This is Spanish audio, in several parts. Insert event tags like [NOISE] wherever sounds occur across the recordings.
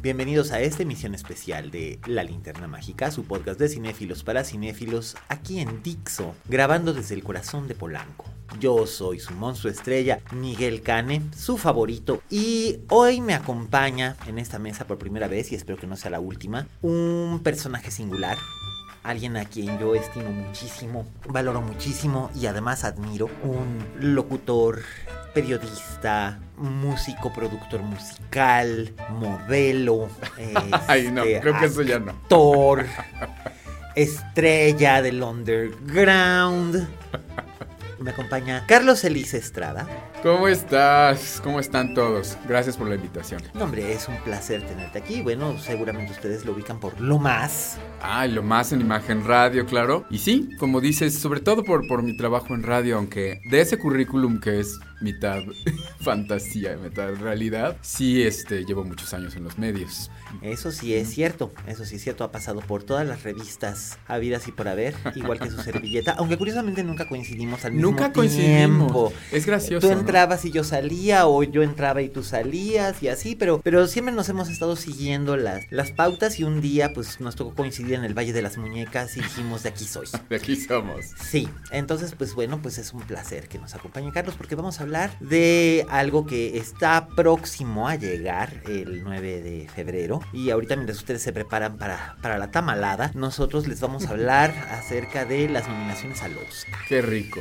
Bienvenidos a esta emisión especial de La Linterna Mágica, su podcast de cinéfilos para cinéfilos, aquí en Dixo, grabando desde el corazón de Polanco. Yo soy su monstruo estrella, Miguel Cane, su favorito, y hoy me acompaña en esta mesa por primera vez, y espero que no sea la última, un personaje singular, alguien a quien yo estimo muchísimo, valoro muchísimo y además admiro, un locutor, periodista, músico, productor musical, modelo, [LAUGHS] Ay, no, este, creo que eso ya no. actor, estrella del underground. Me acompaña Carlos Elise Estrada. ¿Cómo estás? ¿Cómo están todos? Gracias por la invitación. No, hombre, es un placer tenerte aquí. Bueno, seguramente ustedes lo ubican por lo más. Ay, lo más en imagen radio, claro. Y sí, como dices, sobre todo por, por mi trabajo en radio, aunque de ese currículum que es mitad [LAUGHS] fantasía y mitad realidad, sí este, llevo muchos años en los medios. Eso sí es cierto, eso sí es cierto, ha pasado por todas las revistas habidas y por haber, igual que su [LAUGHS] servilleta, aunque curiosamente nunca coincidimos al mismo Nunca tiempo. coincidimos. Es gracioso. Tú ¿no? Entrabas y yo salía, o yo entraba y tú salías, y así, pero, pero siempre nos hemos estado siguiendo las, las pautas y un día pues nos tocó coincidir en el Valle de las Muñecas y dijimos de aquí soy. [LAUGHS] De aquí somos. Sí, entonces pues bueno, pues es un placer que nos acompañe Carlos porque vamos a hablar de algo que está próximo a llegar el 9 de febrero y ahorita mientras ustedes se preparan para, para la tamalada, nosotros les vamos a [LAUGHS] hablar acerca de las nominaciones al Oscar. Qué rico.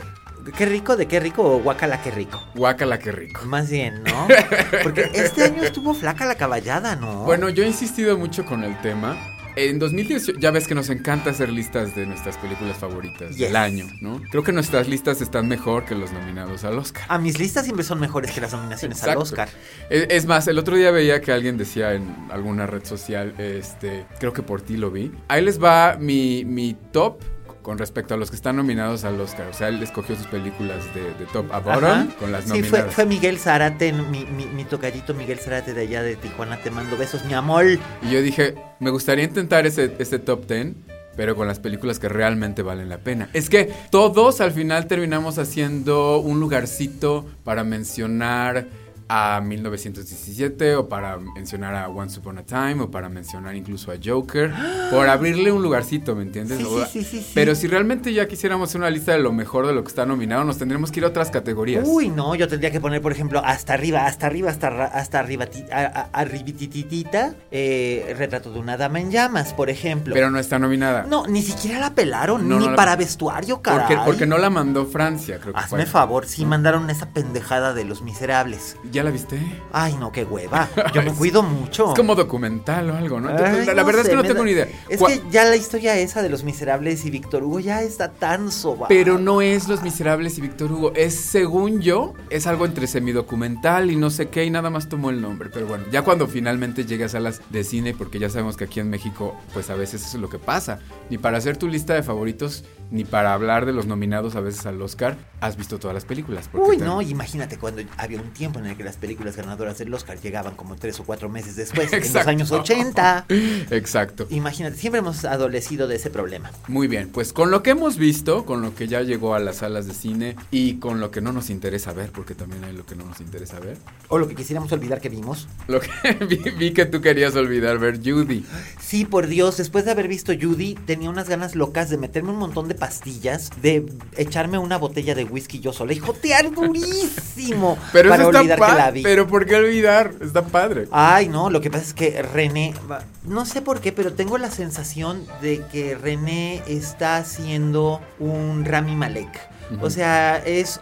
¿Qué rico? ¿De qué rico o guacala qué rico? Guácala, qué rico. Más bien, ¿no? [LAUGHS] Porque este año estuvo flaca la caballada, ¿no? Bueno, yo he insistido mucho con el tema. En 2018, ya ves que nos encanta hacer listas de nuestras películas favoritas Yes. del año, ¿no? Creo que nuestras listas están mejor que los nominados al Oscar. a mis listas siempre son mejores que las nominaciones al. Oscar. Es, es más, el otro día veía que alguien decía en alguna red social, este, creo que por ti lo vi. Ahí les va mi, mi top con respecto a los que están nominados al Oscar. O sea, él escogió sus películas de, de top a bottom Ajá. con las Sí, nominadas. fue, fue Miguel Zárate, mi, mi, mi tocallito Miguel Zárate de allá de Tijuana. Te mando besos, mi amor. Y yo dije, me gustaría intentar ese, ese top 10, pero con las películas que realmente valen la pena. Es que todos al final terminamos haciendo un lugarcito para mencionar a 1917 o para mencionar a Once Upon a Time o para mencionar incluso a Joker [GASPS] por abrirle un lugarcito, ¿me entiendes? Sí, sí, sí, sí, sí. Pero si realmente ya quisiéramos una lista de lo mejor de lo que está nominado, nos tendríamos que ir a otras categorías. Uy, no, yo tendría que poner, por ejemplo, hasta arriba, hasta arriba, hasta, hasta arriba, arribitititita, eh, retrato de una dama en llamas, por ejemplo. Pero no está nominada. no, ni siquiera la pelaron, No, ni no la- para vestuario, caray. porque, porque no la mandó Francia, creo que Hazme fue. favor, sí mandaron esa pendejada de los miserables. ¿Ya la viste? Ay, no, qué hueva. [LAUGHS] Yo me cuido mucho. Es como documental o algo, ¿no? Ay, la, la verdad es que no tengo da- ni idea. Es que ya la historia esa de los miserables y Víctor Hugo ya está tan soba. Pero no es Los Miserables y Víctor Hugo. Es, según yo, es algo entre semidocumental y no sé qué, y nada más tomó el nombre. Pero bueno, ya cuando finalmente llegue a salas de cine, porque ya sabemos que aquí en México, pues a veces eso es lo que pasa. Ni para hacer tu lista de favoritos ni para hablar de los nominados a veces al Oscar, has visto todas las películas. Uy, te- no, imagínate cuando había un tiempo en el que las películas ganadoras del Oscar llegaban como tres o cuatro meses después, en los años 80. Exacto. Imagínate, siempre hemos adolecido de ese problema. Muy bien, pues con lo que hemos visto, con lo que ya llegó a las salas de cine y con lo que no nos interesa ver, porque también hay lo que no nos interesa ver. O lo que quisiéramos olvidar que vimos. Lo que [LAUGHS] vi, vi que tú querías olvidar ver Judy. Sí, por Dios, después de haber visto Judy, tenía unas ganas locas de meterme un montón de pastillas, de echarme una botella de whisky yo sola y jotear durísimo [LAUGHS] Pero para eso está olvidar que la vi. Pero ¿por qué olvidar? Está padre. Ay, no, lo que pasa es que René, no sé por qué, pero tengo la sensación de que René está haciendo un Rami Malek. O sea, es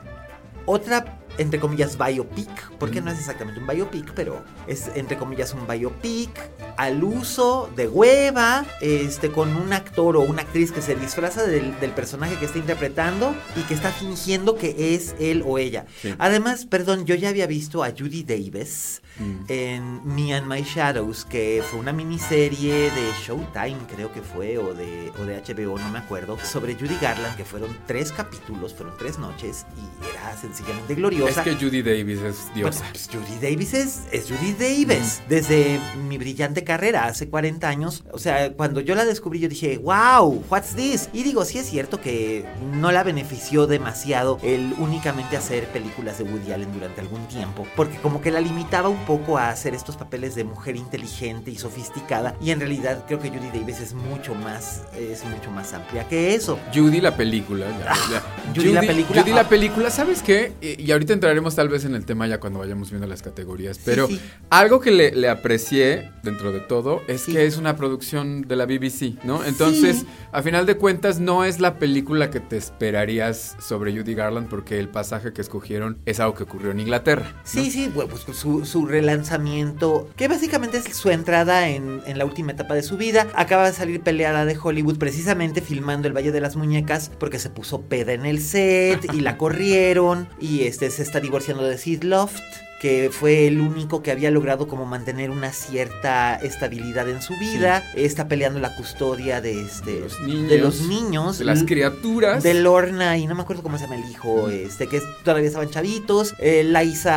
otra, entre comillas, biopic, porque no es exactamente un biopic, pero es, entre comillas, un biopic al uso de hueva, este, con un actor o una actriz que se disfraza del, del personaje que está interpretando y que está fingiendo que es él o ella. Sí. Además, perdón, yo ya había visto a Judy Davis Mm. en Me and My Shadows, que fue una miniserie de Showtime, creo que fue, o de, o de HBO, no me acuerdo, sobre Judy Garland, que fueron tres capítulos, fueron tres noches, y era sencillamente Es gloriosa. que Judy Davis es Bueno, diosa. pues Judy Davis es, es Judy Davis. Desde mi brillante carrera hace 40 años. O sea, cuando yo la descubrí, yo dije, wow, what's this? Y digo, sí es cierto que no la benefició demasiado el únicamente hacer películas de Woody Allen durante algún tiempo. Porque como que la limitaba un poco a hacer estos papeles de mujer inteligente y sofisticada. Y en realidad creo que Judy Davis es mucho más, es mucho más amplia que eso. Judy la película. ya, ya. Judy la película, Judy la ah. película, ¿sabes qué? Y, y ahorita entraremos tal vez en el tema ya cuando vayamos viendo las categorías. Pero sí. algo que le, le aprecié dentro de todo es Sí. que es una producción de la BBC, ¿no? Entonces, a final de cuentas, no es la película que te esperarías sobre Judy Garland porque el pasaje que escogieron es algo que ocurrió en Inglaterra. ¿no? Sí, sí, bueno, pues su, su relanzamiento, que básicamente es su entrada en, en la última etapa de su vida. Acaba de salir peleada de Hollywood precisamente filmando El Valle de las Muñecas porque se puso peda en el set y la [LAUGHS] corrieron y este se está divorciando de Sid Loft que fue el único que había logrado como mantener una cierta estabilidad en su vida. Está peleando la custodia de este De los niños, de los niños, De las criaturas. de Lorna y no me acuerdo cómo se llama el hijo, este, que todavía estaban chavitos. Eh,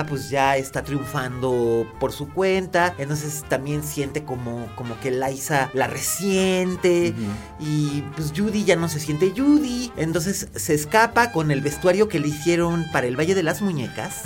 pues ya está triunfando por su cuenta. Entonces también siente como, como que Liza la resiente. Y pues Judy ya no se siente Judy. Entonces se escapa con el vestuario que le hicieron para el Valle de las Muñecas.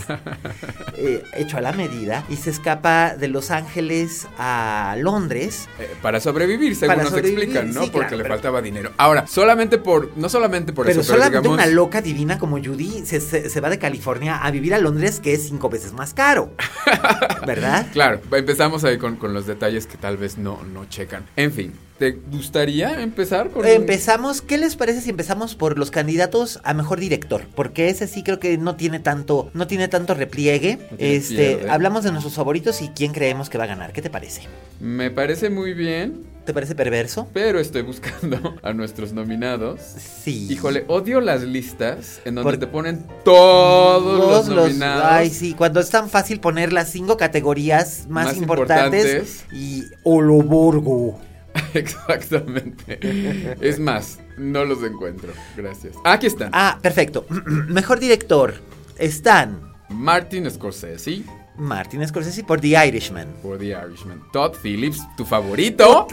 [LAUGHS] eh, hecho a la medida. Y se escapa de Los Ángeles a Londres. Eh, para sobrevivir, según Para nos sobrevivir, explican, ¿no? sí, Porque claro, le pero- faltaba dinero. Ahora, solamente por, no solamente por pero eso, pero solamente digamos... una loca divina como Judy se, se- se va de California a vivir a Londres, que es cinco veces más caro. [LAUGHS] ¿Verdad? Claro, empezamos ahí con, con los detalles que tal vez no, no checan. En fin, ¿te gustaría empezar con... Empezamos, ¿qué les parece si empezamos por los candidatos a mejor director? Porque ese sí creo que no tiene tanto, no tiene tanto repliegue. No tiene este, pierde. hablamos de nuestros favoritos y quién creemos que va a ganar. ¿Qué te parece? Me parece muy bien, ¿Te parece perverso? pero estoy buscando [LAUGHS] a nuestros nominados. Sí. Híjole, odio las listas en donde Por- te ponen todos Todos los los- nominados. Ay, sí, cuando es tan fácil poner las cinco categorías más, Más importantes, y Oloborgo. [LAUGHS] Exactamente. Es más, no los encuentro. Gracias. Aquí están. Ah, perfecto. [CLEARS THROAT] Mejor director. Están Martin Scorsese Martin Scorsese por The Irishman. por The Irishman. Todd Phillips, tu favorito.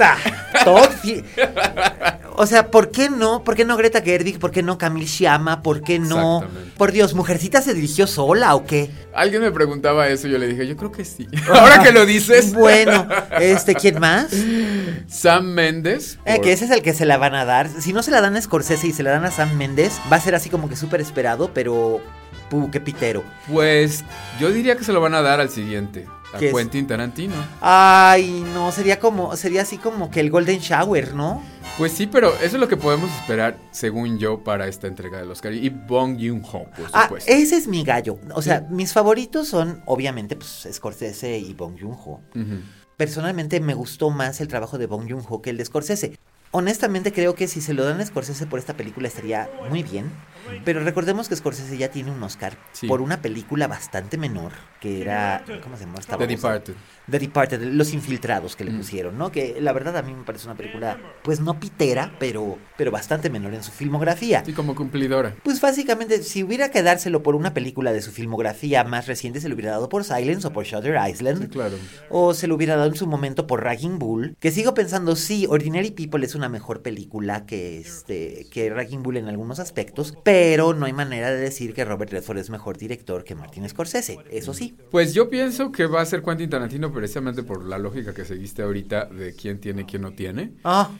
Todd Fi- [LAUGHS] O sea, ¿por qué no? ¿Por qué no Greta Gerwig? ¿Por qué no Camille Sciamma? ¿Por qué no? Por Dios, ¿Mujercita se dirigió sola o qué? Alguien me preguntaba eso y yo le dije, yo creo que sí. [LAUGHS] Ahora que lo dices. Bueno, este, ¿quién más? Sam Mendes. Eh, que ese es el que se la van a dar. Si no se la dan a Scorsese y se la dan a Sam Méndez, va a ser así como que súper esperado, pero... ¡Pu, qué pitero! Pues yo diría que se lo van a dar al siguiente. A ¿Qué es? Quentin Tarantino. Ay, no, sería como, sería así como que el Golden Shower, ¿no? Pues sí, pero eso es lo que podemos esperar, según yo, para esta entrega del Oscar. Y Bong Joon-ho, por Ah, supuesto. ese es mi gallo. O sea, mis favoritos son, obviamente, pues, Scorsese y Bong Joon-ho. Personalmente me gustó más el trabajo de Bong Joon-ho que el de Scorsese. Honestamente creo que si se lo dan a Scorsese por esta película estaría muy bien. Pero recordemos que Scorsese ya tiene un Oscar Sí. por una película bastante menor, que era, ¿cómo se llama? esta The? Departed. The Departed, Los Infiltrados Mm. que le pusieron, ¿no? Que la verdad a mí me parece una película, pues no pitera, pero, pero bastante menor en su filmografía. Sí, como cumplidora. Pues básicamente, si hubiera que dárselo por una película de su filmografía más reciente, se lo hubiera dado por Silence o por Shutter Island. Sí, claro. O se lo hubiera dado en su momento por Ragging Bull. Que sigo pensando, sí, Ordinary People es una mejor película que, este, que Ragging Bull en algunos aspectos. Pero no hay manera de decir que Robert Redford es mejor director que Martin Scorsese. Eso sí. Pues yo pienso que va a ser Quentin Tarantino precisamente por la lógica que seguiste ahorita de quién tiene y quién no tiene. Ah,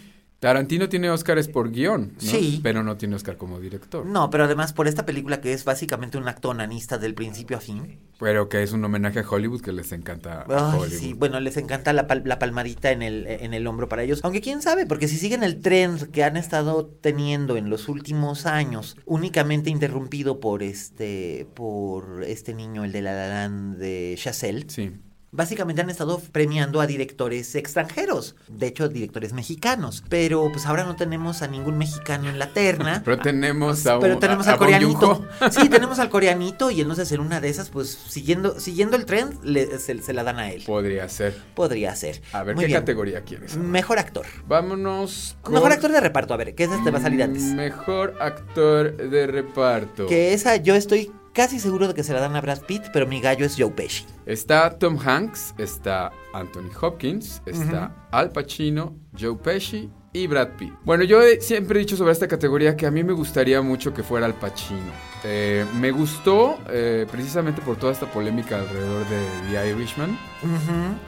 Tarantino tiene Oscars por guion, ¿no? Sí. pero no tiene Oscar como director. no, pero además por esta película que es básicamente un acto onanista del principio a fin. Pero que es un homenaje a Hollywood que les encanta a Ay, Hollywood. sí, bueno, les encanta la, pal- la palmadita en el, en el hombro para ellos. Aunque quién sabe, porque si siguen el trend que han estado teniendo en los últimos años, únicamente interrumpido por este, por este niño, el de la La Land de Chazelle, Sí. Básicamente han estado premiando a directores extranjeros, de hecho directores mexicanos, pero pues ahora no tenemos a ningún mexicano en la terna. [LAUGHS] Pero tenemos a un- Pero tenemos a- al a coreanito. [LAUGHS] Sí, tenemos al coreanito y entonces en una de esas, pues siguiendo, siguiendo el trend, le- se, se la dan a él. Podría ser. Podría ser. A ver, Muy ¿qué bien. categoría quieres? Mejor actor. Vámonos con... Mejor actor de reparto, a ver, que esa te va a salir antes. Mejor actor de reparto. Que esa yo estoy casi seguro de que se la dan a Brad Pitt, pero mi gallo es Joe Pesci. Está Tom Hanks, está Anthony Hopkins, está Al Pacino, Joe Pesci y Brad Pitt. Bueno, yo he- siempre he dicho sobre esta categoría que a mí me gustaría mucho que fuera Al Pacino. Eh, me gustó eh, precisamente por toda esta polémica alrededor de The Irishman.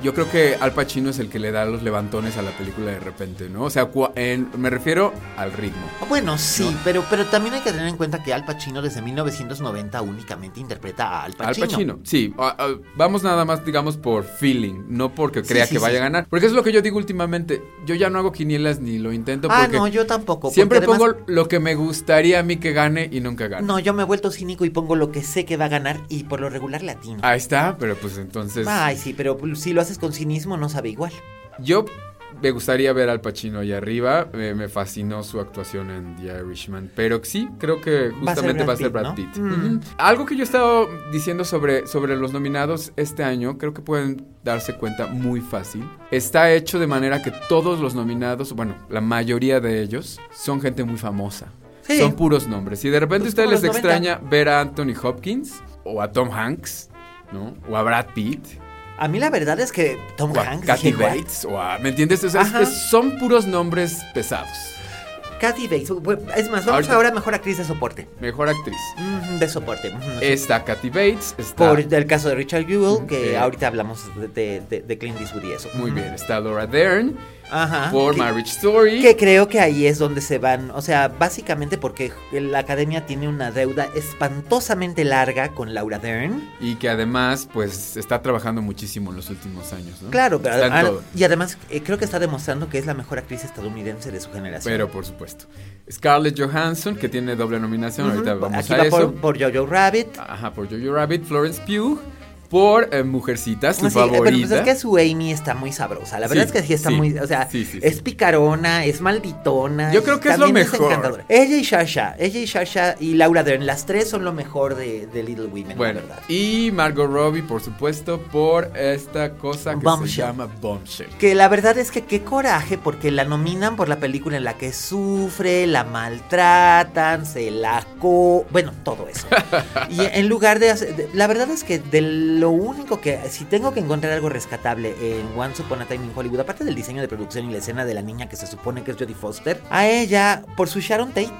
Yo creo que Al Pacino es el que le da los levantones a la película de repente, ¿no? O sea, en- me refiero al ritmo. Bueno, sí, pero, pero también hay que tener en cuenta que Al Pacino desde 1990 únicamente interpreta a Al Al Pacino. Pacino, sí. ah, ah, vamos nada más, digamos, por feeling, no porque crea sí, que vaya sí. a ganar. Porque es lo que yo digo últimamente. Yo ya no hago quinielas ni lo intento Ah, porque no, yo tampoco. siempre además- pongo lo que me gustaría a mí que gane y nunca gane. No, yo me he vuelto cínico y pongo lo que sé que va a ganar y por lo regular latino. Ahí está, pero pues entonces Ay, sí, pero si lo haces con cinismo no sabe igual. yo me gustaría ver al Pacino allá arriba. Me, me fascinó su actuación en The Irishman. Pero sí, creo que Va a ser justamente Brad va a ser Brad. Pitt. Mm. Algo que yo he estado diciendo sobre, sobre los nominados este año, creo que pueden darse cuenta muy fácil. Está hecho de manera que todos los nominados, bueno, la mayoría de ellos, son gente muy famosa. Sí. Son puros nombres. Y de repente a ustedes les los 90. extraña ver a Anthony Hopkins o a Tom Hanks, ¿no? O a Brad Pitt. A mí la verdad es que Tom O a Hanks, Kathy. Bates, o a, ¿me entiendes? O sea, es- Ajá. es- son puros nombres pesados. Kathy Bates. Es más, vamos ahora a mejor actriz de soporte. Mejor actriz. Mm, De soporte. no sé. Está Kathy Bates, está... Por el caso de Richard Jewell, que Eh. ahorita hablamos de, de, de- Clint Eastwood y eso. Muy bien, está Laura Dern Ajá. por que- Marriage Story. Que creo que ahí es donde se van, o sea, básicamente porque la academia tiene una deuda espantosamente larga con Laura Dern. Y que además, pues, está trabajando muchísimo en los últimos años, ¿no? Claro, pero Está en adem- todo. y además eh, creo que está demostrando que es la mejor actriz estadounidense de su generación. Pero, por supuesto. Scarlett Johansson, que tiene doble nominación, ahorita vamos Aquí a va eso. por, por Jojo Rabbit. Ajá, por Jojo Rabbit, Florence Pugh, por eh, Mujercitas, tu Sí, eh, pero favorita. pues es que su Amy está muy sabrosa. La verdad Sí, es que sí está sí, muy. O sea, es picarona, es malditona. Yo creo que es lo mejor. encantadora. Ella y Shasha. Ella y Shasha y Laura Dern. Las tres son lo mejor de, de Little Women, Bueno, la verdad. y Margot Robbie, por supuesto, por esta cosa que se llama Bombshell. Que la verdad es que qué coraje porque la nominan por la película en la que sufre, la maltratan, se la co... Bueno, todo eso. [LAUGHS] y en lugar de, hacer- de- La verdad es que de lo único que... Si tengo que encontrar algo rescatable en Once Upon a Time in Hollywood, aparte del diseño de producción y la escena de la niña que se supone que es Jodie Foster, a ella, por su Sharon Tate,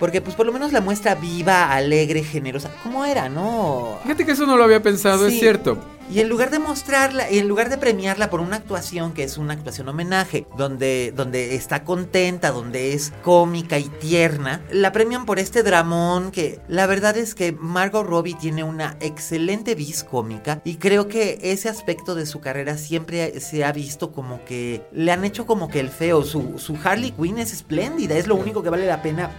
porque pues por lo menos la muestra viva, alegre, generosa, como era, ¿no? Fíjate que eso no lo había pensado, es cierto. Y en lugar de mostrarla, y en lugar de premiarla por una actuación que es una actuación homenaje, donde, donde está contenta, donde es cómica y tierna, la premian por este dramón que la verdad es que Margot Robbie tiene una excelente vis cómica y creo que ese aspecto de su carrera siempre se ha visto como que le han hecho como que el feo. Su, su Harley Quinn es espléndida, es lo único que vale la pena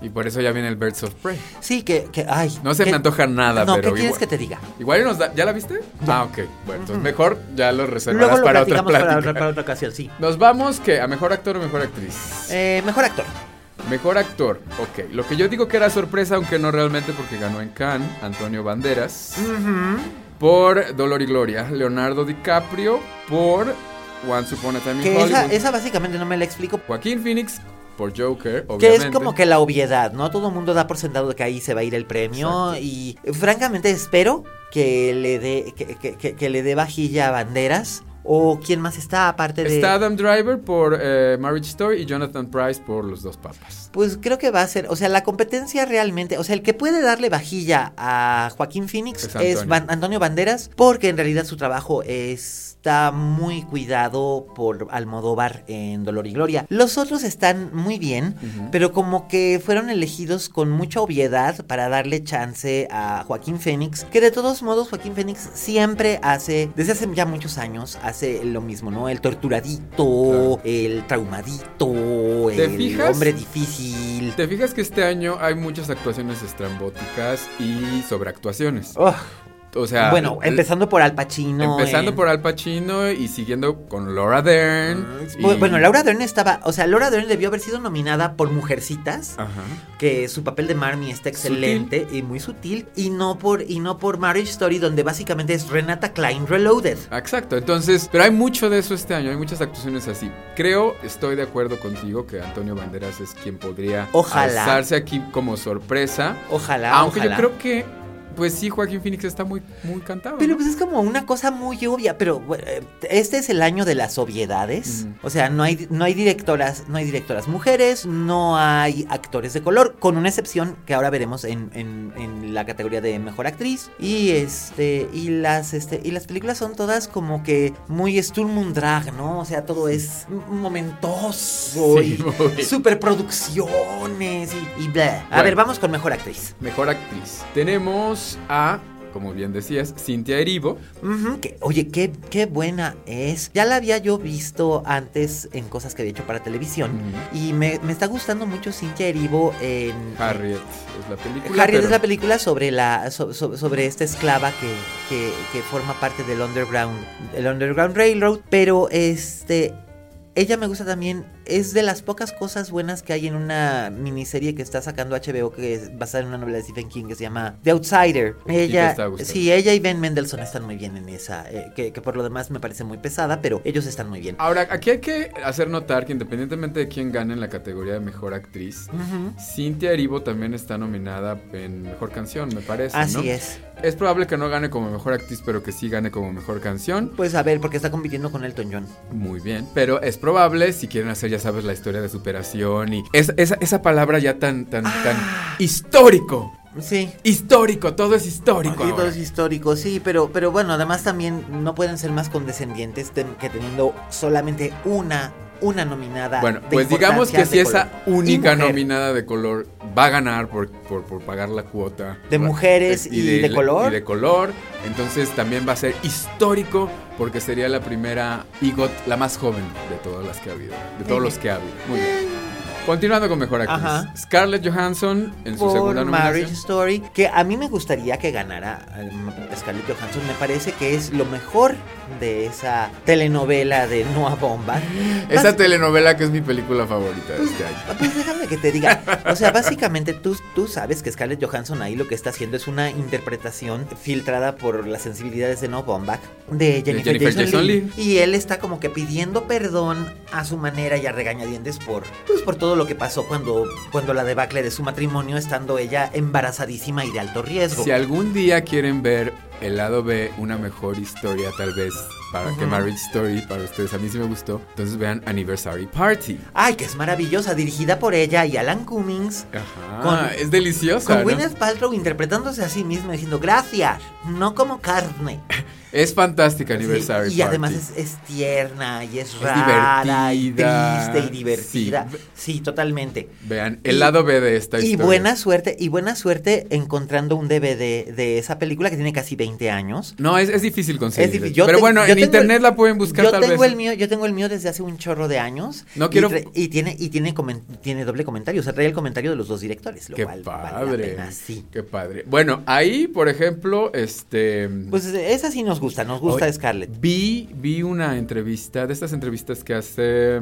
Y por eso ya viene el Birds of Prey. Sí, que, que ay. No se que- me antoja nada, no, pero ¿qué quieres igual- que te diga? Igual nos da, ¿Ya la viste? Ah, ok. Bueno, entonces mejor ya lo reservarás Luego lo para otra para plática. otra, para otra ocasión, sí. Nos vamos, que ¿A mejor actor o mejor actriz? Eh, mejor actor. Mejor actor, ok. Lo que yo digo que era sorpresa, aunque no realmente porque ganó en Cannes, Antonio Banderas. Por Dolor y Gloria. Leonardo DiCaprio por Once Upon a Time in Que Hollywood. esa, esa por no me la explico. Joaquín Phoenix por Joker, Que es como que la obviedad, ¿no? Todo el mundo da por sentado de que ahí se va a ir el premio. Exacto. Y francamente espero que le dé que, que- que- que le dé vajilla a banderas. O quién más está aparte de. Está Adam Driver por eh, Marriage Story y Jonathan Price por Los Dos Papas. Pues creo que va a ser, o sea, la competencia realmente, o sea, el que puede darle vajilla a Joaquín Phoenix Es Antonio Banderas, porque en realidad su trabajo está muy cuidado por Almodóvar en Dolor y Gloria. Los otros están muy bien, pero como que fueron elegidos con mucha obviedad para darle chance a Joaquín Phoenix, que de todos modos Joaquín Phoenix siempre hace, desde hace ya muchos años, hace lo mismo, ¿no? El torturadito, Claro. el traumadito, ¿Te el fijas? hombre difícil. ¿Te fijas que este año hay muchas actuaciones estrambóticas y sobreactuaciones? Oh, O sea, bueno, empezando por Al Pacino. empezando en- por Al Pacino y siguiendo con Laura Dern. y- Bu- Bueno, Laura Dern estaba, o sea, Laura Dern debió haber sido nominada por Mujercitas, Ajá. que su papel de Marmy está excelente y muy sutil, y no por y no por Marriage Story, donde básicamente es Renata Klein Reloaded. Exacto, entonces, pero hay mucho de eso este año, hay muchas actuaciones así. Creo, estoy de acuerdo contigo que Antonio Banderas es quien podría Ojalá. alzarse aquí como sorpresa. Ojalá, Aunque ojalá. yo creo que, pues sí, Joaquín Phoenix está muy, muy cantado. Pero ¿no? pues es como una cosa muy obvia, pero eh, este es el año de las obviedades. O sea, no hay no hay directoras, no hay directoras mujeres, no hay actores de color, con una excepción que ahora veremos en, en- en la categoría de mejor actriz. Y este y las este y las películas son todas como que muy Sturm und Drag, ¿no? O sea, todo es momentoso Sí, y muy. superproducciones y, y bla. A Bueno. ver, vamos con mejor actriz. Mejor actriz. Tenemos a, como bien decías, Cintia Erivo. Que- oye, qué, qué buena es. Ya la había yo visto antes en cosas que había hecho para televisión. Y me, me está gustando mucho Cintia Erivo en... Harriet es la película. Harriet pero- es la película sobre la so- so- sobre esta esclava que, que, que forma parte del underground el underground railroad pero este ella me gusta también es de las pocas cosas buenas que hay en una miniserie que está sacando HBO que es basada en una novela de Stephen King que se llama The Outsider te ella sí ella y Ben Mendelsohn están muy bien en esa eh, que, que por lo demás me parece muy pesada pero ellos están muy bien Ahora, aquí hay que hacer notar que independientemente de quién gane en la categoría de mejor actriz, Ujú. Cintia Erivo también está nominada en mejor canción, me parece. así ¿no? es Es probable que no gane como mejor actriz, pero que sí gane como mejor canción. pues a ver porque está compitiendo con Elton John Muy bien. Pero es probable, si quieren hacer, ya sabes, la historia de superación y es- esa, esa palabra ya tan, tan, tan histórico. sí Histórico, todo es histórico. Sí, todo es histórico, sí, pero, pero bueno, además también no pueden ser más condescendientes que teniendo solamente una, una nominada. Bueno, de pues digamos que si esa color. Única nominada de color va a ganar por, por, por pagar la cuota De mujeres y de color. Y de color, entonces también va a ser histórico porque sería la primera EGOT, la más joven de todas las que ha habido, de todos los que ha habido. Muy bien. Continuando con mejor actriz. Ajá. Scarlett Johansson en su por segunda Marriage nominación. Story, que a mí me gustaría que ganara Scarlett Johansson, me parece que es lo mejor de esa telenovela de Noah Bomba. [LAUGHS] Esa telenovela que es mi película favorita de este año. Pues déjame que te diga. O sea, básicamente tú, tú sabes que Scarlett Johansson ahí lo que está haciendo es una interpretación filtrada por las sensibilidades de No Baumbach de Jennifer, Jennifer Jason. Leigh. Y él está como que pidiendo perdón a su manera y a regañadientes por, pues, por todo lo que pasó cuando, cuando la debacle de su matrimonio, estando ella embarazadísima y de alto riesgo. Si algún día quieren ver el lado B, una mejor historia tal vez para que. Marriage Story para ustedes, a mí sí me gustó, entonces vean Anniversary Party. Ay, que es maravillosa, dirigida por ella y Alan Cummings. Ajá, Con- es deliciosa, Con ¿no? Gwyneth Paltrow interpretándose a sí misma diciendo gracias, no como carne. [LAUGHS] Es fantástica Sí, Anniversary y además Party. es, es tierna y es Es rara y divertida. triste y divertida. Sí. Sí, totalmente. Vean, el Y- lado B de esta Y historia. buena suerte, y buena suerte encontrando un DVD de esa película que tiene casi 20 años. No, es, es difícil conseguir. Es difícil. Yo Pero bueno, en internet el- la pueden buscar yo tal tengo vez. el mío, yo tengo el mío desde hace un chorro de años. No y quiero- tra- Y, tiene, y tiene, tiene doble comentario. O sea, trae el comentario de los dos directores. Lo Qué cual vale la padre. pena, sí. Qué padre. Bueno, ahí, por ejemplo, este. Pues esa sí nos gusta, nos gusta Hoy Scarlett. Vi, vi una entrevista, de estas entrevistas que hace...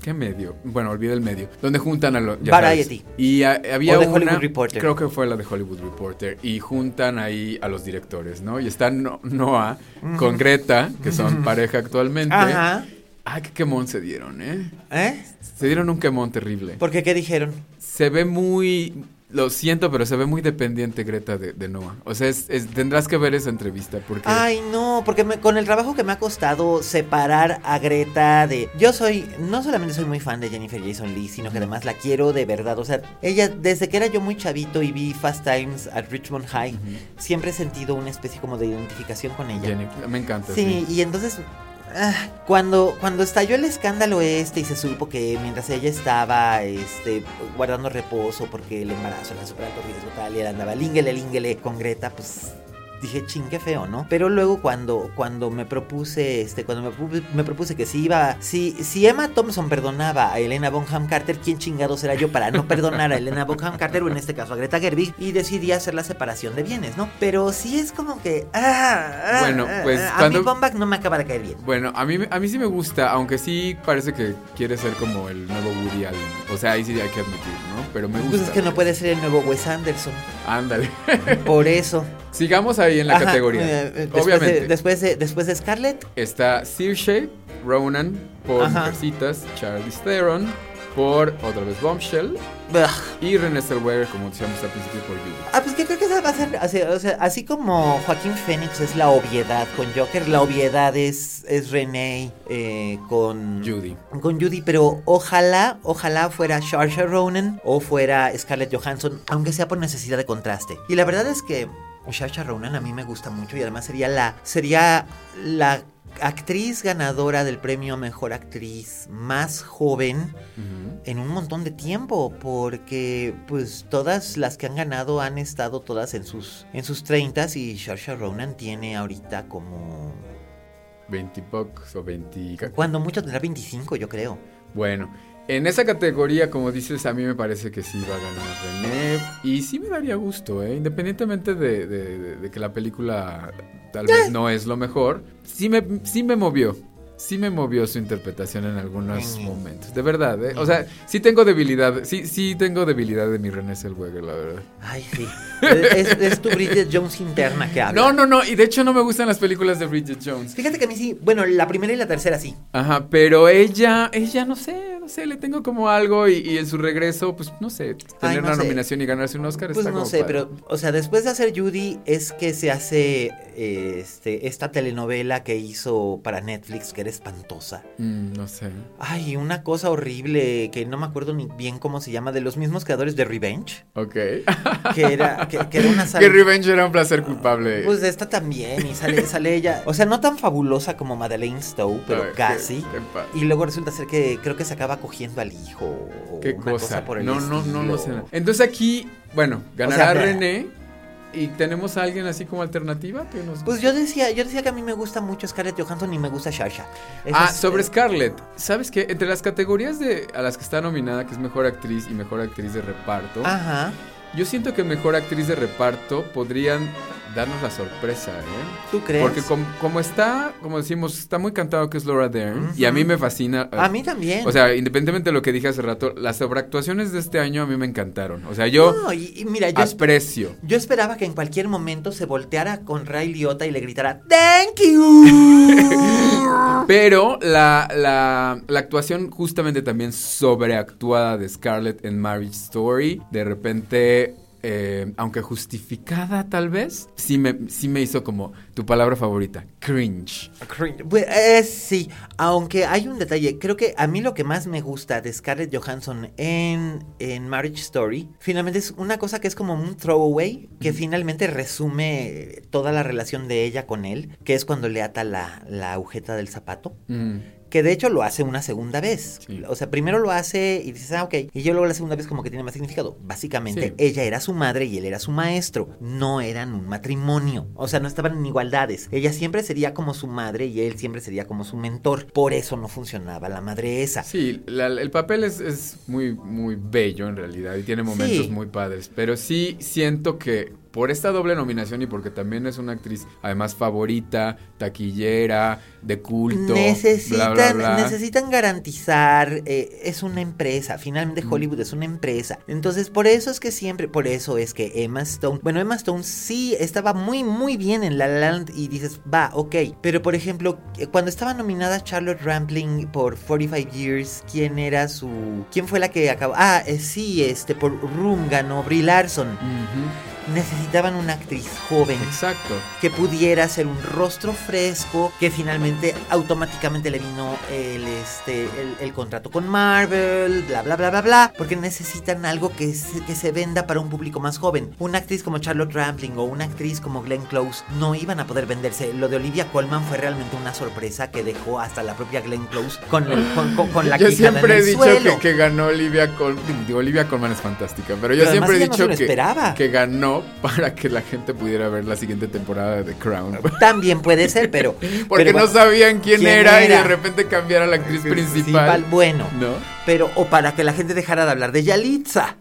¿Qué medio? Bueno, olvidé el medio. Donde juntan a los... Variety. sabes. Y a- había O de una... Hollywood Reporter. Creo que fue la de Hollywood Reporter. Y juntan ahí a los directores, ¿no? Y está No- Noah con Greta, que son pareja actualmente. Ajá. Ay, qué quemón se dieron, ¿eh? ¿Eh? Se dieron un quemón terrible. ¿Por qué? ¿Qué dijeron? Se ve muy... Lo siento, pero se ve muy dependiente Greta de, de Noah. O sea, es- es- tendrás que ver esa entrevista porque... Ay, no, porque me- con el trabajo que me ha costado separar a Greta de... Yo soy, no solamente soy muy fan de Jennifer Jason Lee, sino que además la quiero de verdad. O sea, ella, desde que era yo muy chavito y vi Fast Times at Richmond High, siempre he sentido una especie como de identificación con ella. Jenny, me encanta. Sí, y entonces cuando cuando estalló el escándalo este y se supo que mientras ella estaba este guardando reposo porque el embarazo era súper alto riesgo tal y él andaba língele língele con Greta, pues dije ching qué feo, ¿no? Pero luego cuando cuando me propuse este cuando me, pu- me propuse que si iba si si Emma Thompson perdonaba a Elena Bonham Carter, ¿quién chingado será yo para no perdonar a Elena Bonham Carter o en este caso a Greta Gerwig y decidí hacer la separación de bienes, ¿no? Pero sí es como que ah, ah, Bueno, ah, pues, a cuando- mí Bombach no me acaba de caer bien. Bueno, a mí, a mí sí me gusta, aunque sí parece que quiere ser como el nuevo Woody Allen. O sea, ahí sí hay que admitir, ¿no? Pero me gusta. Pues es que no puede ser el nuevo Wes Anderson. Ándale. Por eso. Sigamos ahí en la Ajá, categoría. eh, eh, después Obviamente. De, después, de, después de Scarlett. Está Saoirse Ronan por. Mujercitas, Charlize Theron por otra vez Bombshell ugh. y Renée Zellweger, como decíamos al principio, por Judy. Ah, pues que creo que esa va a ser. así, o sea, así como Joaquín Phoenix es la obviedad con Joker, la obviedad es, es Renee eh, con. Judy. Con Judy, pero ojalá, ojalá fuera Saoirse Ronan o fuera Scarlett Johansson, aunque sea por necesidad de contraste. Y la verdad es que Saoirse Ronan a mí me gusta mucho y además sería la sería la actriz ganadora del premio a Mejor Actriz más joven en un montón de tiempo porque pues todas las que han ganado han estado todas en sus en sus 30 y Saoirse Ronan tiene ahorita como 20 bucks o 20... cuando mucho tendrá 25 yo creo. Bueno, en esa categoría, como dices, a mí me parece que sí va a ganar René. Y sí me daría gusto, ¿eh? Independientemente de, de- de- de que la película tal vez no es lo mejor, sí me, sí me movió. Sí me movió su interpretación en algunos Mm. momentos. De verdad, ¿eh? O sea, sí tengo debilidad. Sí, sí tengo debilidad de mi René Zellweger, la verdad. Ay, sí. es, es tu Bridget Jones interna que habla. No, no, no. Y de hecho no me gustan las películas de Bridget Jones. Fíjate que a mí sí, bueno, la primera y la tercera sí. Ajá, pero ella, ella no sé, no sé, le tengo como algo y, y en su regreso, pues no sé, tener no una sé. nominación y ganarse un Oscar Pues está no como sé, padre. pero, o sea, después de hacer Judy es que se hace eh, este, esta telenovela que hizo para Netflix, que era espantosa. Mm, no sé. Ay, una cosa horrible que no me acuerdo ni bien cómo se llama, de los mismos creadores de Revenge, Ok. que era, que, que era una [LAUGHS] que sal- Revenge era un placer culpable. Pues esta también, y sale, sale ella, o sea, no tan fabulosa como Madeleine Stowe, pero casi. qué. Y luego resulta ser que creo que se acaba cogiendo al hijo. O Qué una cosa. por el no, no, no, no sé. Entonces aquí, bueno, ganará sea, René y tenemos a alguien así como alternativa que nos Pues yo decía, yo decía que a mí me gusta mucho Scarlett Johansson y me gusta Shasha. Eso Ah, es, sobre eh, Scarlett. ¿Sabes qué? Entre las categorías de a las que está nominada, que es mejor actriz y mejor actriz de reparto, Ajá. Yo siento que mejor actriz de reparto podrían darnos la sorpresa, ¿eh? ¿Tú crees? Porque com- como está, como decimos, está muy cantado que es Laura Dern y a mí me fascina. eh, A mí también. O sea, independientemente de lo que dije hace rato, las sobreactuaciones de este año a mí me encantaron. O sea, yo No, y, y mira, yo, aprecio. yo esperaba que en cualquier momento se volteara con Ray Liotta y le gritara ¡Thank you! [LAUGHS] Pero la, la, la actuación justamente también sobreactuada de Scarlett en Marriage Story, de repente eh, aunque justificada tal vez, sí me, sí me hizo como tu palabra favorita, cringe. Cringe. Pues, eh, sí, aunque hay un detalle, creo que a mí lo que más me gusta de Scarlett Johansson en, en Marriage Story, finalmente es una cosa que es como un throwaway, que finalmente resume toda la relación de ella con él, que es cuando le ata la, la agujeta del zapato. Mm. Que de hecho lo hace una segunda vez. Sí. O sea, primero lo hace y dices, ah, ok. Y yo luego la segunda vez como que tiene más significado. Básicamente, Sí. ella era su madre y él era su maestro. No eran un matrimonio. O sea, no estaban en igualdades. Ella siempre sería como su madre y él siempre sería como su mentor. Por eso no funcionaba la madre esa. Sí, la- el papel es, es muy, muy bello en realidad y tiene momentos Sí. muy padres, pero sí siento que por esta doble nominación y porque también es una actriz además favorita, taquillera, de culto, necesitan, bla, bla, bla. necesitan garantizar, eh, es una empresa, finalmente Hollywood es una empresa. Entonces, por eso es que siempre, por eso es que Emma Stone, bueno, Emma Stone sí estaba muy, muy bien en La La Land y dices, va, ok. Pero, por ejemplo, eh, cuando estaba nominada Charlotte Rampling por 45 Years, ¿quién era su... ¿Quién fue la que acabó? Ah, eh, sí, este, por Room ganó Brie Larson. Necesitaban una actriz joven Exacto. que pudiera ser un rostro fresco, que finalmente automáticamente le vino el, este, el, el contrato con Marvel, bla, bla, bla, bla, bla, porque necesitan algo que se, que se venda para un público más joven. Una actriz como Charlotte Rampling o una actriz como Glenn Close no iban a poder venderse. Lo de Olivia Colman fue realmente una sorpresa que dejó hasta la propia Glenn Close con, el- con, con- con la yo siempre en he dicho que, que ganó Olivia Colman. Olivia Colman es fantástica, pero yo Pero siempre he no dicho que, esperaba. que ganó para que la gente pudiera ver la siguiente temporada de The Crown. [LAUGHS] También puede ser, pero... [LAUGHS] Porque pero no sabían quién, ¿quién era, y de repente cambiara la actriz principal. principal, bueno. ¿No? Pero, o para que la gente dejara de hablar de Yalitza.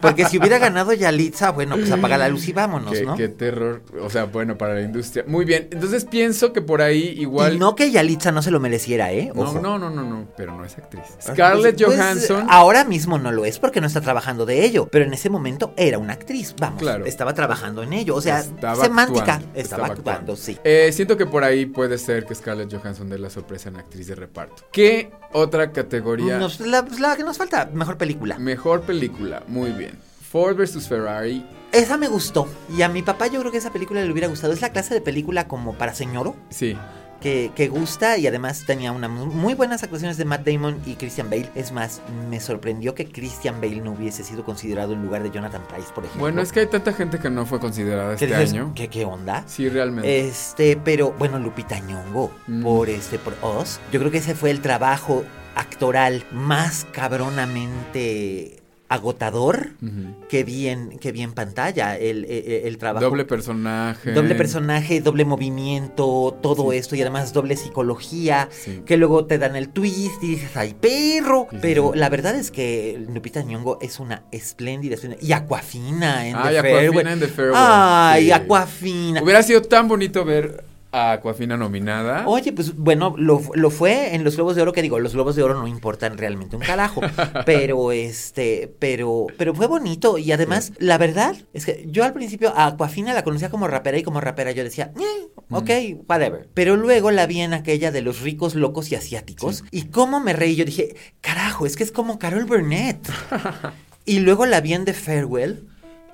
Porque si hubiera ganado Yalitza, bueno, pues apaga la luz y vámonos, Qué, ¿no? qué terror. O sea, bueno, para la industria. Muy bien. Entonces pienso que por ahí igual. Y no que Yalitza no se lo mereciera, ¿eh? no, Ojo. no, no, no, no, Pero no es actriz. Scarlett Pues, pues, Johansson. ahora mismo no lo es porque no está trabajando de ello. Pero en ese momento era una actriz, vamos. Claro. Estaba trabajando en ello. O sea, estaba semántica. actuando, estaba, actuando, sí. Eh, siento que por ahí puede ser que Scarlett Johansson dé la sorpresa en actriz de reparto. ¿Qué otra categoría? Nos- la, la que nos falta, mejor película. Mejor película. Muy bien. Ford vs Ferrari. Esa me gustó. Y a mi papá yo creo que esa película le hubiera gustado. Es la clase de película como para señoro. Sí. Que, que gusta y además tenía una mu- muy buenas actuaciones de Matt Damon y Christian Bale. Es más, me sorprendió que Christian Bale no hubiese sido considerado en lugar de Jonathan Price, por ejemplo. Bueno, es que hay tanta gente que no fue considerada ¿Qué este dices? año. ¿Qué, qué onda? Sí, realmente. Este, pero bueno, Lupita Nyong'o Mm. por este por Oz. Yo creo que ese fue el trabajo actoral más cabronamente agotador Ujú. que vi en, que vi en pantalla. El, el, el trabajo. Doble personaje. Doble personaje, doble movimiento, todo esto y además doble psicología, Sí. que luego te dan el twist y dices, ¡ay, perro! Sí, Pero la verdad es que Lupita Nyong'o es una espléndida, Y Aquafina en Ay, The Aquafina Farewell. en The Farewell, ¡Ay. Aquafina! Hubiera sido tan bonito ver a Aquafina nominada. Oye, pues bueno, lo, lo fue en los Globos de Oro, que digo, los Globos de Oro no importan realmente un carajo, [LAUGHS] pero este, pero, pero fue bonito y además, la verdad es que yo al principio a Aquafina la conocía como rapera y como rapera yo decía, "Eh, ok, whatever, pero luego la vi en aquella de los ricos, locos y asiáticos y cómo me reí, yo dije, carajo, es que es como Carol Burnett [LAUGHS] y luego la vi en The Farewell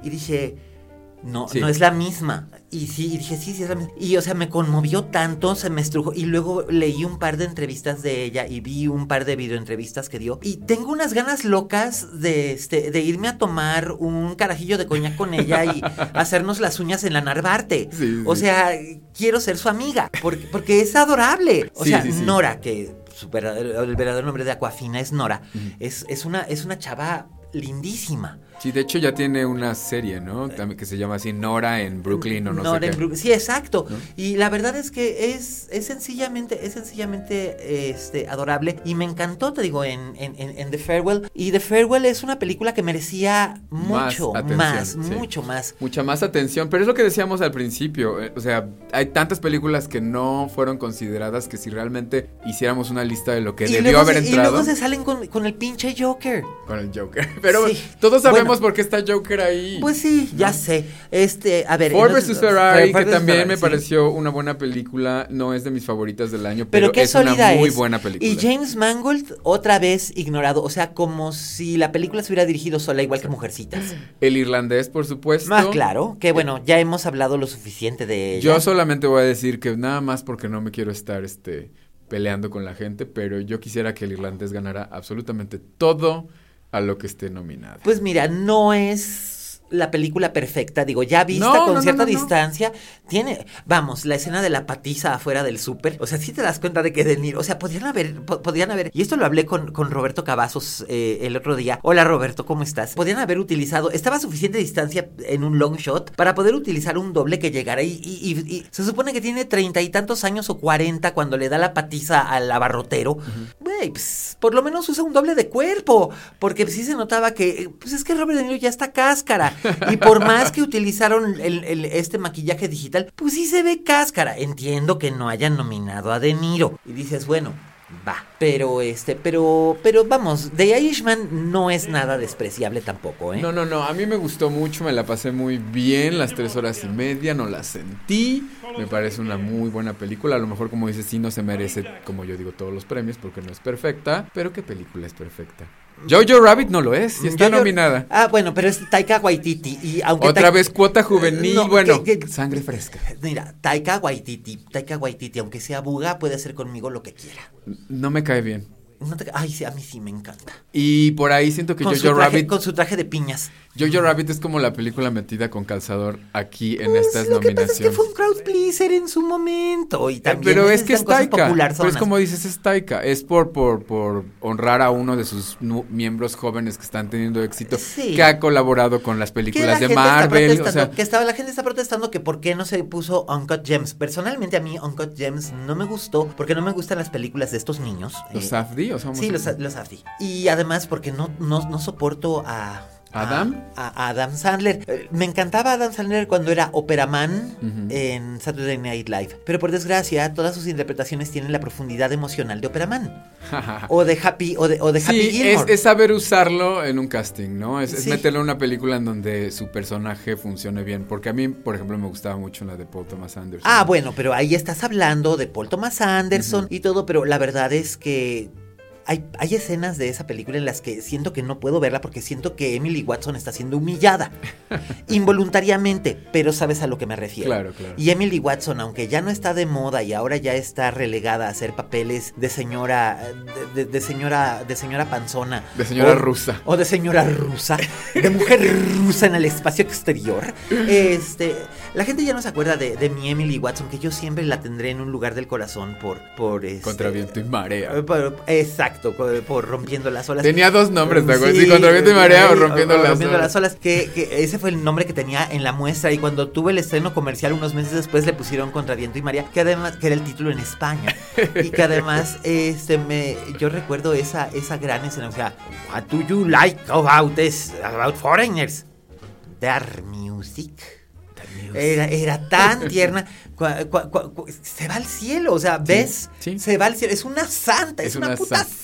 y dije, no, Sí. no es la misma. Y sí, y dije, sí, sí es la misma. Y o sea, me conmovió tanto, se me estrujó. Y luego leí un par de entrevistas de ella y vi un par de videoentrevistas que dio. Y tengo unas ganas locas de, este, de irme a tomar un carajillo de coñac con ella y [LAUGHS] hacernos las uñas en la Narvarte. Sí. O sea, quiero ser su amiga. Porque, porque es adorable. O sea. Nora, que su verdadero- el verdadero nombre de Aquafina es Nora, es, es, una, es una chava lindísima. Sí, de hecho ya tiene una serie, ¿no? También que se llama así Nora en Brooklyn o no Nora sé en qué. Brook- Sí, exacto. ¿No? Y la verdad es que es, es sencillamente, es sencillamente este, adorable. Y me encantó, te digo, en, en, en- The Farewell. Y The Farewell es una película que merecía Más mucho, atención, más, sí. mucho más. Mucha más atención, pero es lo que decíamos al principio, eh, o sea, hay tantas películas que no fueron consideradas que si realmente hiciéramos una lista de lo que y, debió luego haber se, y entrado luego se salen con, con el pinche Joker. con el Joker. [LAUGHS] Pero Sí. todos sabemos sabemos por qué está Joker ahí. Pues sí, ya sé. Este, a ver. Ford vs Ferrari, Ford que versus también Ferrari, me sí. pareció una buena película, no es de mis favoritas del año, Pero pero, qué es una muy es. buena película. Y James Mangold otra vez ignorado, o sea, como si la película se hubiera dirigido sola igual que Mujercitas. El irlandés, por supuesto. Más claro, que bueno, ya hemos hablado lo suficiente de ella. Yo solamente voy a decir que nada más porque no me quiero estar este peleando con la gente, pero yo quisiera que el irlandés ganara absolutamente todo a lo que esté nominado. Pues mira, no es la película perfecta, digo, ya vista No, con no, cierta no, distancia, tiene, vamos, la escena de la patiza afuera del súper, o sea, sí te das cuenta de que De Niro, o sea, podrían haber, po- podrían haber, y esto lo hablé con, con Roberto Cavazos eh, el otro día, hola Roberto, ¿cómo estás? Podrían haber utilizado, estaba a suficiente distancia en un long shot para poder utilizar un doble que llegara y, y- y- y se supone que tiene treinta y tantos años o cuarenta cuando le da la patiza al abarrotero, güey, pues, por lo menos usa un doble de cuerpo, porque sí se notaba que, pues es que Robert De Niro ya está cáscara, [LAUGHS] y por más que utilizaron el- este maquillaje digital, pues sí se ve cáscara. Entiendo que no hayan nominado a De Niro. Y dices, bueno, va. Pero este, pero, pero vamos, The Irishman no es nada despreciable tampoco, ¿eh? No, no, no, a mí me gustó mucho, me la pasé muy bien, las tres horas y media, no la sentí, me parece una muy buena película, a lo mejor como dices, sí no se merece, como yo digo, todos los premios porque no es perfecta, pero ¿qué película es perfecta? Jojo Rabbit no lo es, y está nominada. Ah, bueno, pero es Taika Waititi. Y aunque Otra vez cuota juvenil, No, bueno, que- que- sangre fresca. Mira, Taika Waititi, Taika Waititi, aunque sea buga, puede hacer conmigo lo que quiera. No me cae bien. No te- Ay, sí, a mí sí me encanta. Y por ahí siento que Con Jojo traje, Rabbit, con su traje de piñas. Jojo Rabbit es como la película metida con calzador aquí en Pues, estas lo que pasa es que nominaciones. fue un crowd pleaser en su momento. Y Eh, también pero es que es Taika. Pero es como dices, es Taika. Es por, por, por honrar a uno de sus miembros jóvenes que están teniendo éxito. Sí. Que ha colaborado con las la películas de Marvel. O sea, que estaba, la gente está protestando que por qué no se puso Uncut Gems. Personalmente a mí Uncut Gems no me gustó porque no me gustan las películas de estos niños. los Eh, Sí, los, los. Y además porque no, no, no soporto a... ¿Adam? A, Adam Sandler. Eh, Me encantaba Adam Sandler cuando era Operaman en Saturday Night Live. Pero por desgracia, todas sus interpretaciones tienen la profundidad emocional de Operaman. [LAUGHS] o de Happy, o de, o de Happy Sí, Gilmore. es saber usarlo en un casting, ¿no? Es, meterlo en una película en donde su personaje funcione bien. Porque a mí, por ejemplo, me gustaba mucho la de Paul Thomas Anderson. Ah, bueno, pero ahí estás hablando de Paul Thomas Anderson y todo, pero la verdad es que hay, hay escenas de esa película en las que siento que no puedo verla porque siento que Emily Watson está siendo humillada [LAUGHS] involuntariamente, pero sabes a lo que me refiero. Claro, claro. Y Emily Watson, aunque ya no está de moda y ahora ya está relegada a hacer papeles de señora, de, de- de señora, de señora panzona, De señora o- rusa. o de señora rusa, de mujer rusa en el espacio exterior. [LAUGHS] Este, la gente ya no se acuerda de, de mi Emily Watson, que yo siempre la tendré en un lugar del corazón por, por este, Contra viento y marea. eh, por- exacto, por, por rompiendo las olas. Tenía dos nombres, ¿te acuerdas? Sí, Contra viento y marea o sí, rompiendo las rompiendo olas. las olas. Que, que ese fue el nombre que tenía en la muestra y cuando tuve el estreno comercial unos meses después le pusieron Contra viento y marea, que además que era el título en España y que además [LAUGHS] este me yo recuerdo esa esa gran escena, o sea, what do you like about this about foreigners? Their music. Era, era tan [LAUGHS] tierna. Cua- cua- cua- cua- se va al cielo, o sea, ¿ves? sí. Se va al cielo. Es una santa, es, Es una, una puta santa.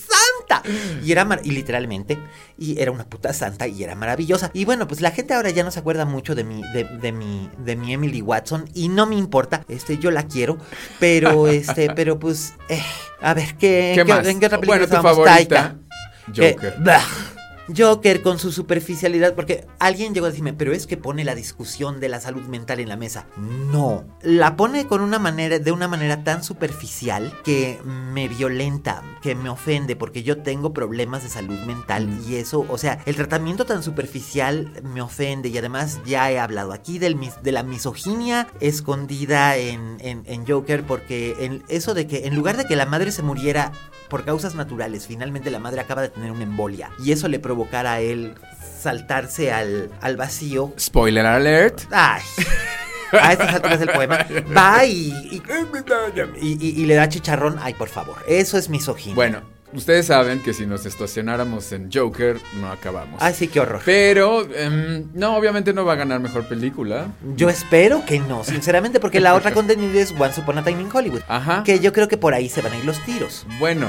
santa. Y era, mar- y literalmente, y era una puta santa y era maravillosa. Y bueno, pues la gente ahora ya no se acuerda mucho de mi, de, de mi, de mi Emily Watson y no me importa, este, yo la quiero, pero [LAUGHS] este, pero pues, eh, a ver, ¿qué, ¿Qué más? en qué otra película Bueno, tu favorita, Taika. Que- Joker. Joker con su superficialidad, porque alguien llegó a decirme, pero es que pone la discusión de la salud mental en la mesa. No, la pone con una manera, de una manera tan superficial que me violenta, que me ofende, porque yo tengo problemas de salud mental y eso, o sea, el tratamiento tan superficial me ofende y además ya he hablado aquí del, de la misoginia escondida en, en- en Joker, porque en eso de que en lugar de que la madre se muriera por causas naturales, finalmente la madre acaba de tener una embolia y eso le provocara a él saltarse al, al vacío. Spoiler alert. Ay. [LAUGHS] A estas alturas del poema va y y, y- y- y le da chicharrón. Ay, por favor. Eso es misoginia. Bueno, ustedes saben que si nos estacionáramos en Joker, no acabamos. Ay, sí, qué horror. Pero, em, no, obviamente no va a ganar mejor película. Yo espero que no, sinceramente, porque la otra contenida es Once Upon a Time in Hollywood. Ajá. Que yo creo que por ahí se van a ir los tiros. Bueno,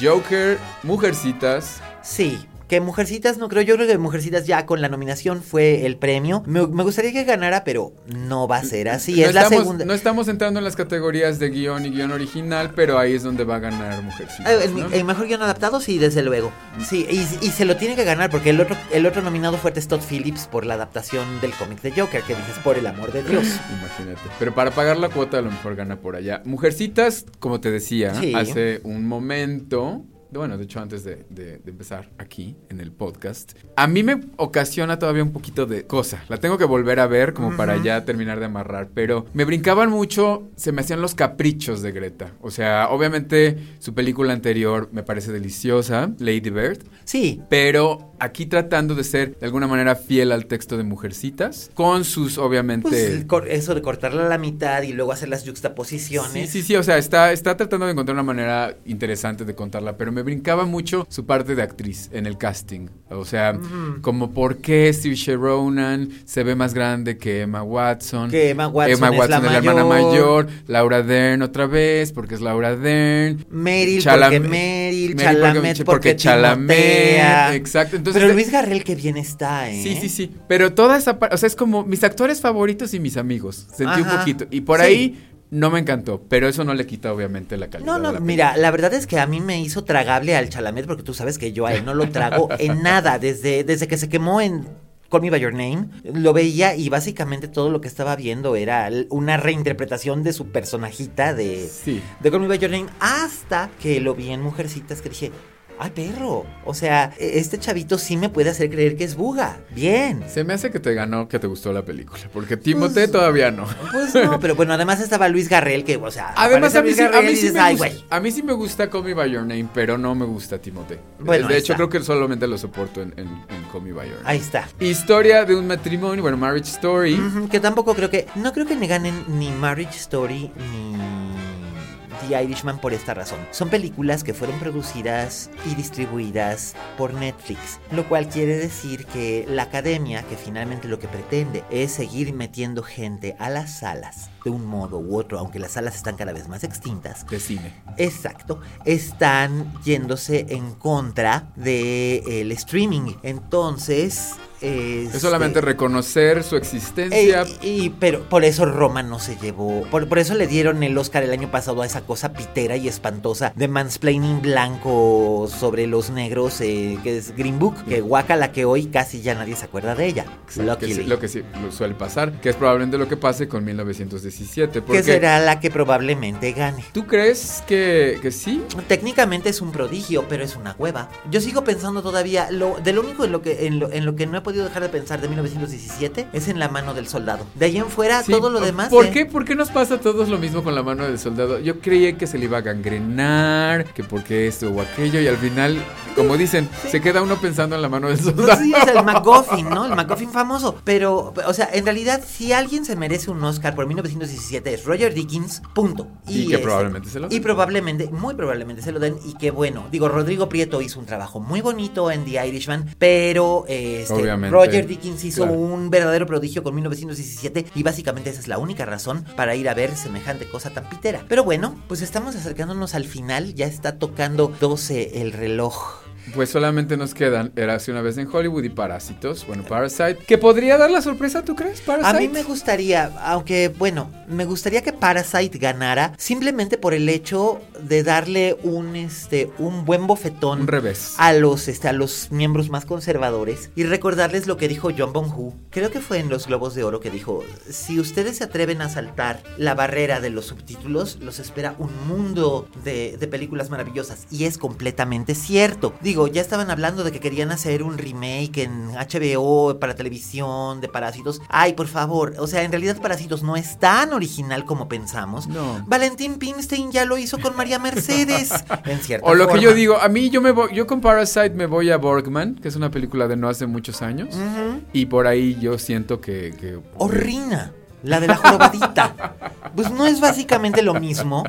Joker, Mujercitas, Sí. Que Mujercitas no creo, yo creo que Mujercitas ya con la nominación fue el premio. Me, me gustaría que ganara, pero no va a ser así. no, es la segunda. no estamos entrando en las categorías de guion y guion original, pero ahí es donde va a ganar Mujercitas. Eh, el, ¿no? el mejor guion adaptado, sí, desde luego. Sí, y, y se lo tiene que ganar porque el otro, el otro nominado fue Todd Phillips por la adaptación del cómic de Joker, que dices, por el amor de Dios. [LAUGHS] Imagínate. Pero para pagar la cuota a lo mejor gana por allá. Mujercitas, como te decía, Sí. hace un momento... Bueno, de hecho, antes de, de- de empezar aquí en el podcast, a mí me ocasiona todavía un poquito de cosa. La tengo que volver a ver como para ya terminar de amarrar. Pero me brincaban mucho, se me hacían los caprichos de Greta. O sea, obviamente su película anterior me parece deliciosa, Lady Bird. Sí, Pero aquí tratando de ser de alguna manera fiel al texto de Mujercitas, con sus obviamente... pues eso de cortarla a la mitad y luego hacer las Sí, juxtaposiciones. sí, sí, o sea, está, está tratando de encontrar una manera interesante de contarla, pero me brincaba mucho su parte de actriz en el casting. O sea, como por qué Saoirse Ronan se ve más grande que Emma Watson. Que Emma Watson Emma es Watson la es la hermana mayor. Laura Dern otra vez, porque es Laura Dern. Meryl Chalame- porque Meryl, Meryl Chalamet porque, porque Chalamet, exacto, entonces- Pero Luis Garrel que bien está, ¿eh? Sí, sí, sí. Pero toda esa parte, o sea, es como mis actores favoritos y mis amigos. Sentí un poquito. Y por Sí. ahí no me encantó, pero eso no le quita obviamente la calidad. No, de no, la mira, la verdad es que a mí me hizo tragable al Chalamet porque tú sabes que yo a él no lo trago en nada. Desde, desde que se quemó en Call Me By Your Name, lo veía y básicamente todo lo que estaba viendo era una reinterpretación de su personajita de, Sí. de Call Me By Your Name hasta que lo vi en Mujercitas que dije... Ay, perro. O sea, e- este chavito sí me puede hacer creer que es buga. Bien. Se me hace que te ganó, que te gustó la película, porque Timothée Pues- todavía no. Pues no, pero bueno, además estaba Luis Garrel, que, o sea, Además, a mí, sí, a, mí sí me "Ay, gusta, güey". a mí sí me gusta Call Me By Your Name, pero no me gusta Timothée. Bueno, de hecho, está. creo que solamente lo soporto en, en, en Call Me By Your Name. Ahí está. Historia de un matrimonio, bueno, Marriage Story. Que tampoco creo que. No creo que me ganen ni Marriage Story ni. The Irishman por esta razón. Son películas que fueron producidas y distribuidas por Netflix, lo cual quiere decir que la academia, que finalmente lo que pretende es seguir metiendo gente a las salas de un modo u otro, aunque las salas están cada vez más extintas, De cine. Exacto, están yéndose en contra del streaming. Entonces, Es este, solamente reconocer su existencia. Ey, y, pero por eso Roma no se llevó. Por, por eso le dieron el Oscar el año pasado a esa cosa pitera y espantosa de mansplaining blanco sobre los negros, eh, que es Green Book, que guacala que hoy casi ya nadie se acuerda de ella. que sí- lo que sí lo suele pasar, que es probablemente lo que pase con 1917. Que Porque será la que probablemente gane. ¿Tú crees que, que sí? Técnicamente es un prodigio, pero es una hueva. Yo sigo pensando todavía, lo, de lo único en lo, que, en, lo, en lo que no he podido dejar de pensar de 1917 es en la mano del soldado. De ahí en fuera, Sí, todo lo demás. ¿Por eh, qué? ¿Por qué nos pasa a todos lo mismo con la mano del soldado? Yo creí que se le iba a gangrenar, que porque esto o aquello, y al final, como dicen, se queda uno pensando en la mano del Pues soldado. sí, es el [LAUGHS] MacGuffin, ¿no? El MacGuffin famoso. Pero, o sea, en realidad, si alguien se merece un Oscar por 1917 es Roger Dickens, punto. Y que ese- probablemente se lo den. Y probablemente, muy probablemente se lo den. Y que bueno, digo, Rodrigo Prieto hizo un trabajo muy bonito en The Irishman, pero este, Roger Dickens hizo claro. un verdadero prodigio con 1917 y básicamente esa es la única razón para ir a ver semejante cosa tan pitera. Pero bueno, pues estamos acercándonos al final, ya está tocando 12 el reloj. Pues solamente nos quedan Érase una vez en Hollywood y Parásitos. Bueno, Parasite. ¿Que podría dar la sorpresa, tú crees? Parasite. A mí me gustaría, aunque bueno, me gustaría que Parasite ganara simplemente por el hecho de darle un este un buen bofetón Un revés. a los este a los miembros más conservadores y recordarles lo que dijo John Bonhu. Creo que fue en los Globos de Oro que dijo, "Si ustedes se atreven a saltar la barrera de los subtítulos, los espera un mundo de, de películas maravillosas." Y es completamente cierto. Digo, ya estaban hablando de que querían hacer un remake en HBO para televisión de Parásitos. Ay, por favor, o sea, en realidad Parásitos no es tan original como pensamos. No. Valentín Pimstein ya lo hizo con María Mercedes. [LAUGHS] en cierta O lo que yo digo, a mí yo me voy, yo con Parasite me voy a Borgman, que es una película de no hace muchos años, y por ahí yo siento que, que- O Rina, la de la jorobadita. Pues no es básicamente lo mismo.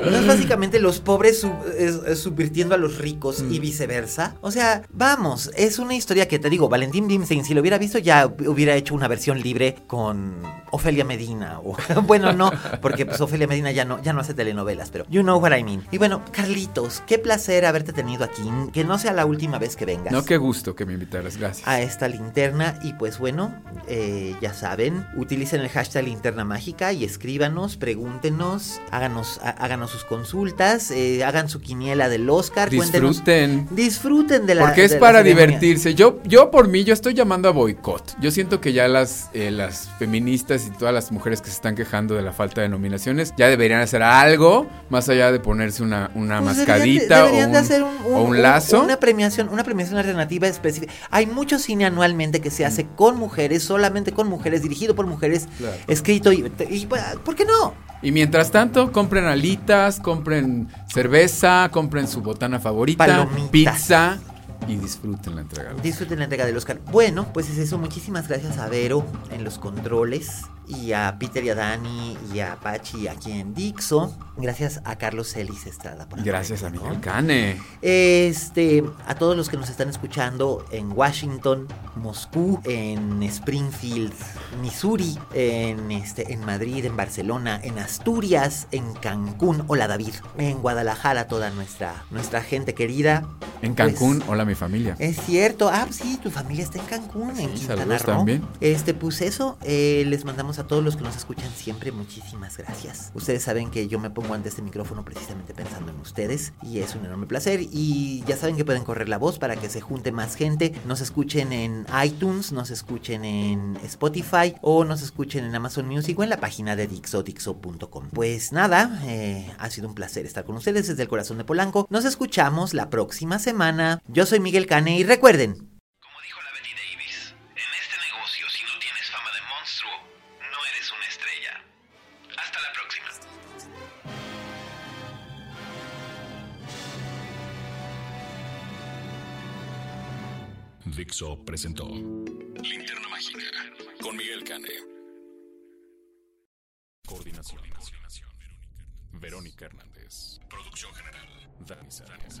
¿No es básicamente los pobres sub- es- subvirtiendo a los ricos y Mm. viceversa? O sea, vamos, es una historia que te digo, Valentín Bimstein, si lo hubiera visto, ya hubiera hecho una versión libre con Ofelia Medina. O, [LAUGHS] bueno, no, porque pues Ofelia Medina ya no, ya no hace telenovelas, pero you know what I mean. Y bueno, Carlitos, qué placer haberte tenido aquí. Que no sea la última vez que vengas. No, qué gusto que me invitaras, gracias. a esta linterna y pues bueno, eh, ya saben, utilicen el hashtag linterna mágica y escríbanos, pregúntenos, háganos, há- háganos sus consultas, eh, hagan su quiniela del Oscar, Disfruten. disfruten de la Porque es de para divertirse. Yo, yo por mí, yo estoy llamando a boicot. Yo siento que ya las, eh, las feministas y todas las mujeres que se están quejando de la falta de nominaciones ya deberían hacer algo más allá de ponerse una, una Pues mascadita deberían de- deberían o, de un, hacer un- o un- un lazo. Una premiación, una premiación alternativa específica. Hay mucho cine anualmente que se hace con mujeres, solamente con mujeres, dirigido por mujeres, Claro. escrito y, y, ¿por qué no? Y mientras tanto, compren alitas, compren cerveza, compren su botana favorita, Palomitas. pizza y disfruten la entrega. Disfruten la entrega del Oscar. Bueno, pues es eso. Muchísimas gracias a Vero en los controles. Y a Peter y a Dani y a Pachi aquí en Dixo. Gracias a Carlos Celis Estrada. por Gracias a acompañarnos. Miguel Cane. Este, a todos los que nos están escuchando en Washington, Moscú, en Springfield, Missouri, en este, en Madrid, en Barcelona, en Asturias, en Cancún, hola David, en Guadalajara, toda nuestra, nuestra gente querida. En Pues, Cancún, hola mi familia. es cierto, ah, sí, tu familia está en Cancún, en Quintana Roo. también. Este, pues eso, eh, les mandamos a todos los que nos escuchan siempre muchísimas gracias. Ustedes saben que yo me pongo ante este micrófono precisamente pensando en ustedes y es un enorme placer. Y ya saben que pueden correr la voz para que se junte más gente, nos escuchen en iTunes, nos escuchen en Spotify o nos escuchen en Amazon Music o en la página de Dixo, dixo.com. Pues nada, eh, ha sido un placer estar con ustedes desde el corazón de Polanco. Nos escuchamos la próxima semana. Yo soy Miguel Cane y recuerden, Dixo presentó Linterna Mágica con Miguel Cane. Coordinación. Verónica Hernández. Producción general. Dani Sánchez.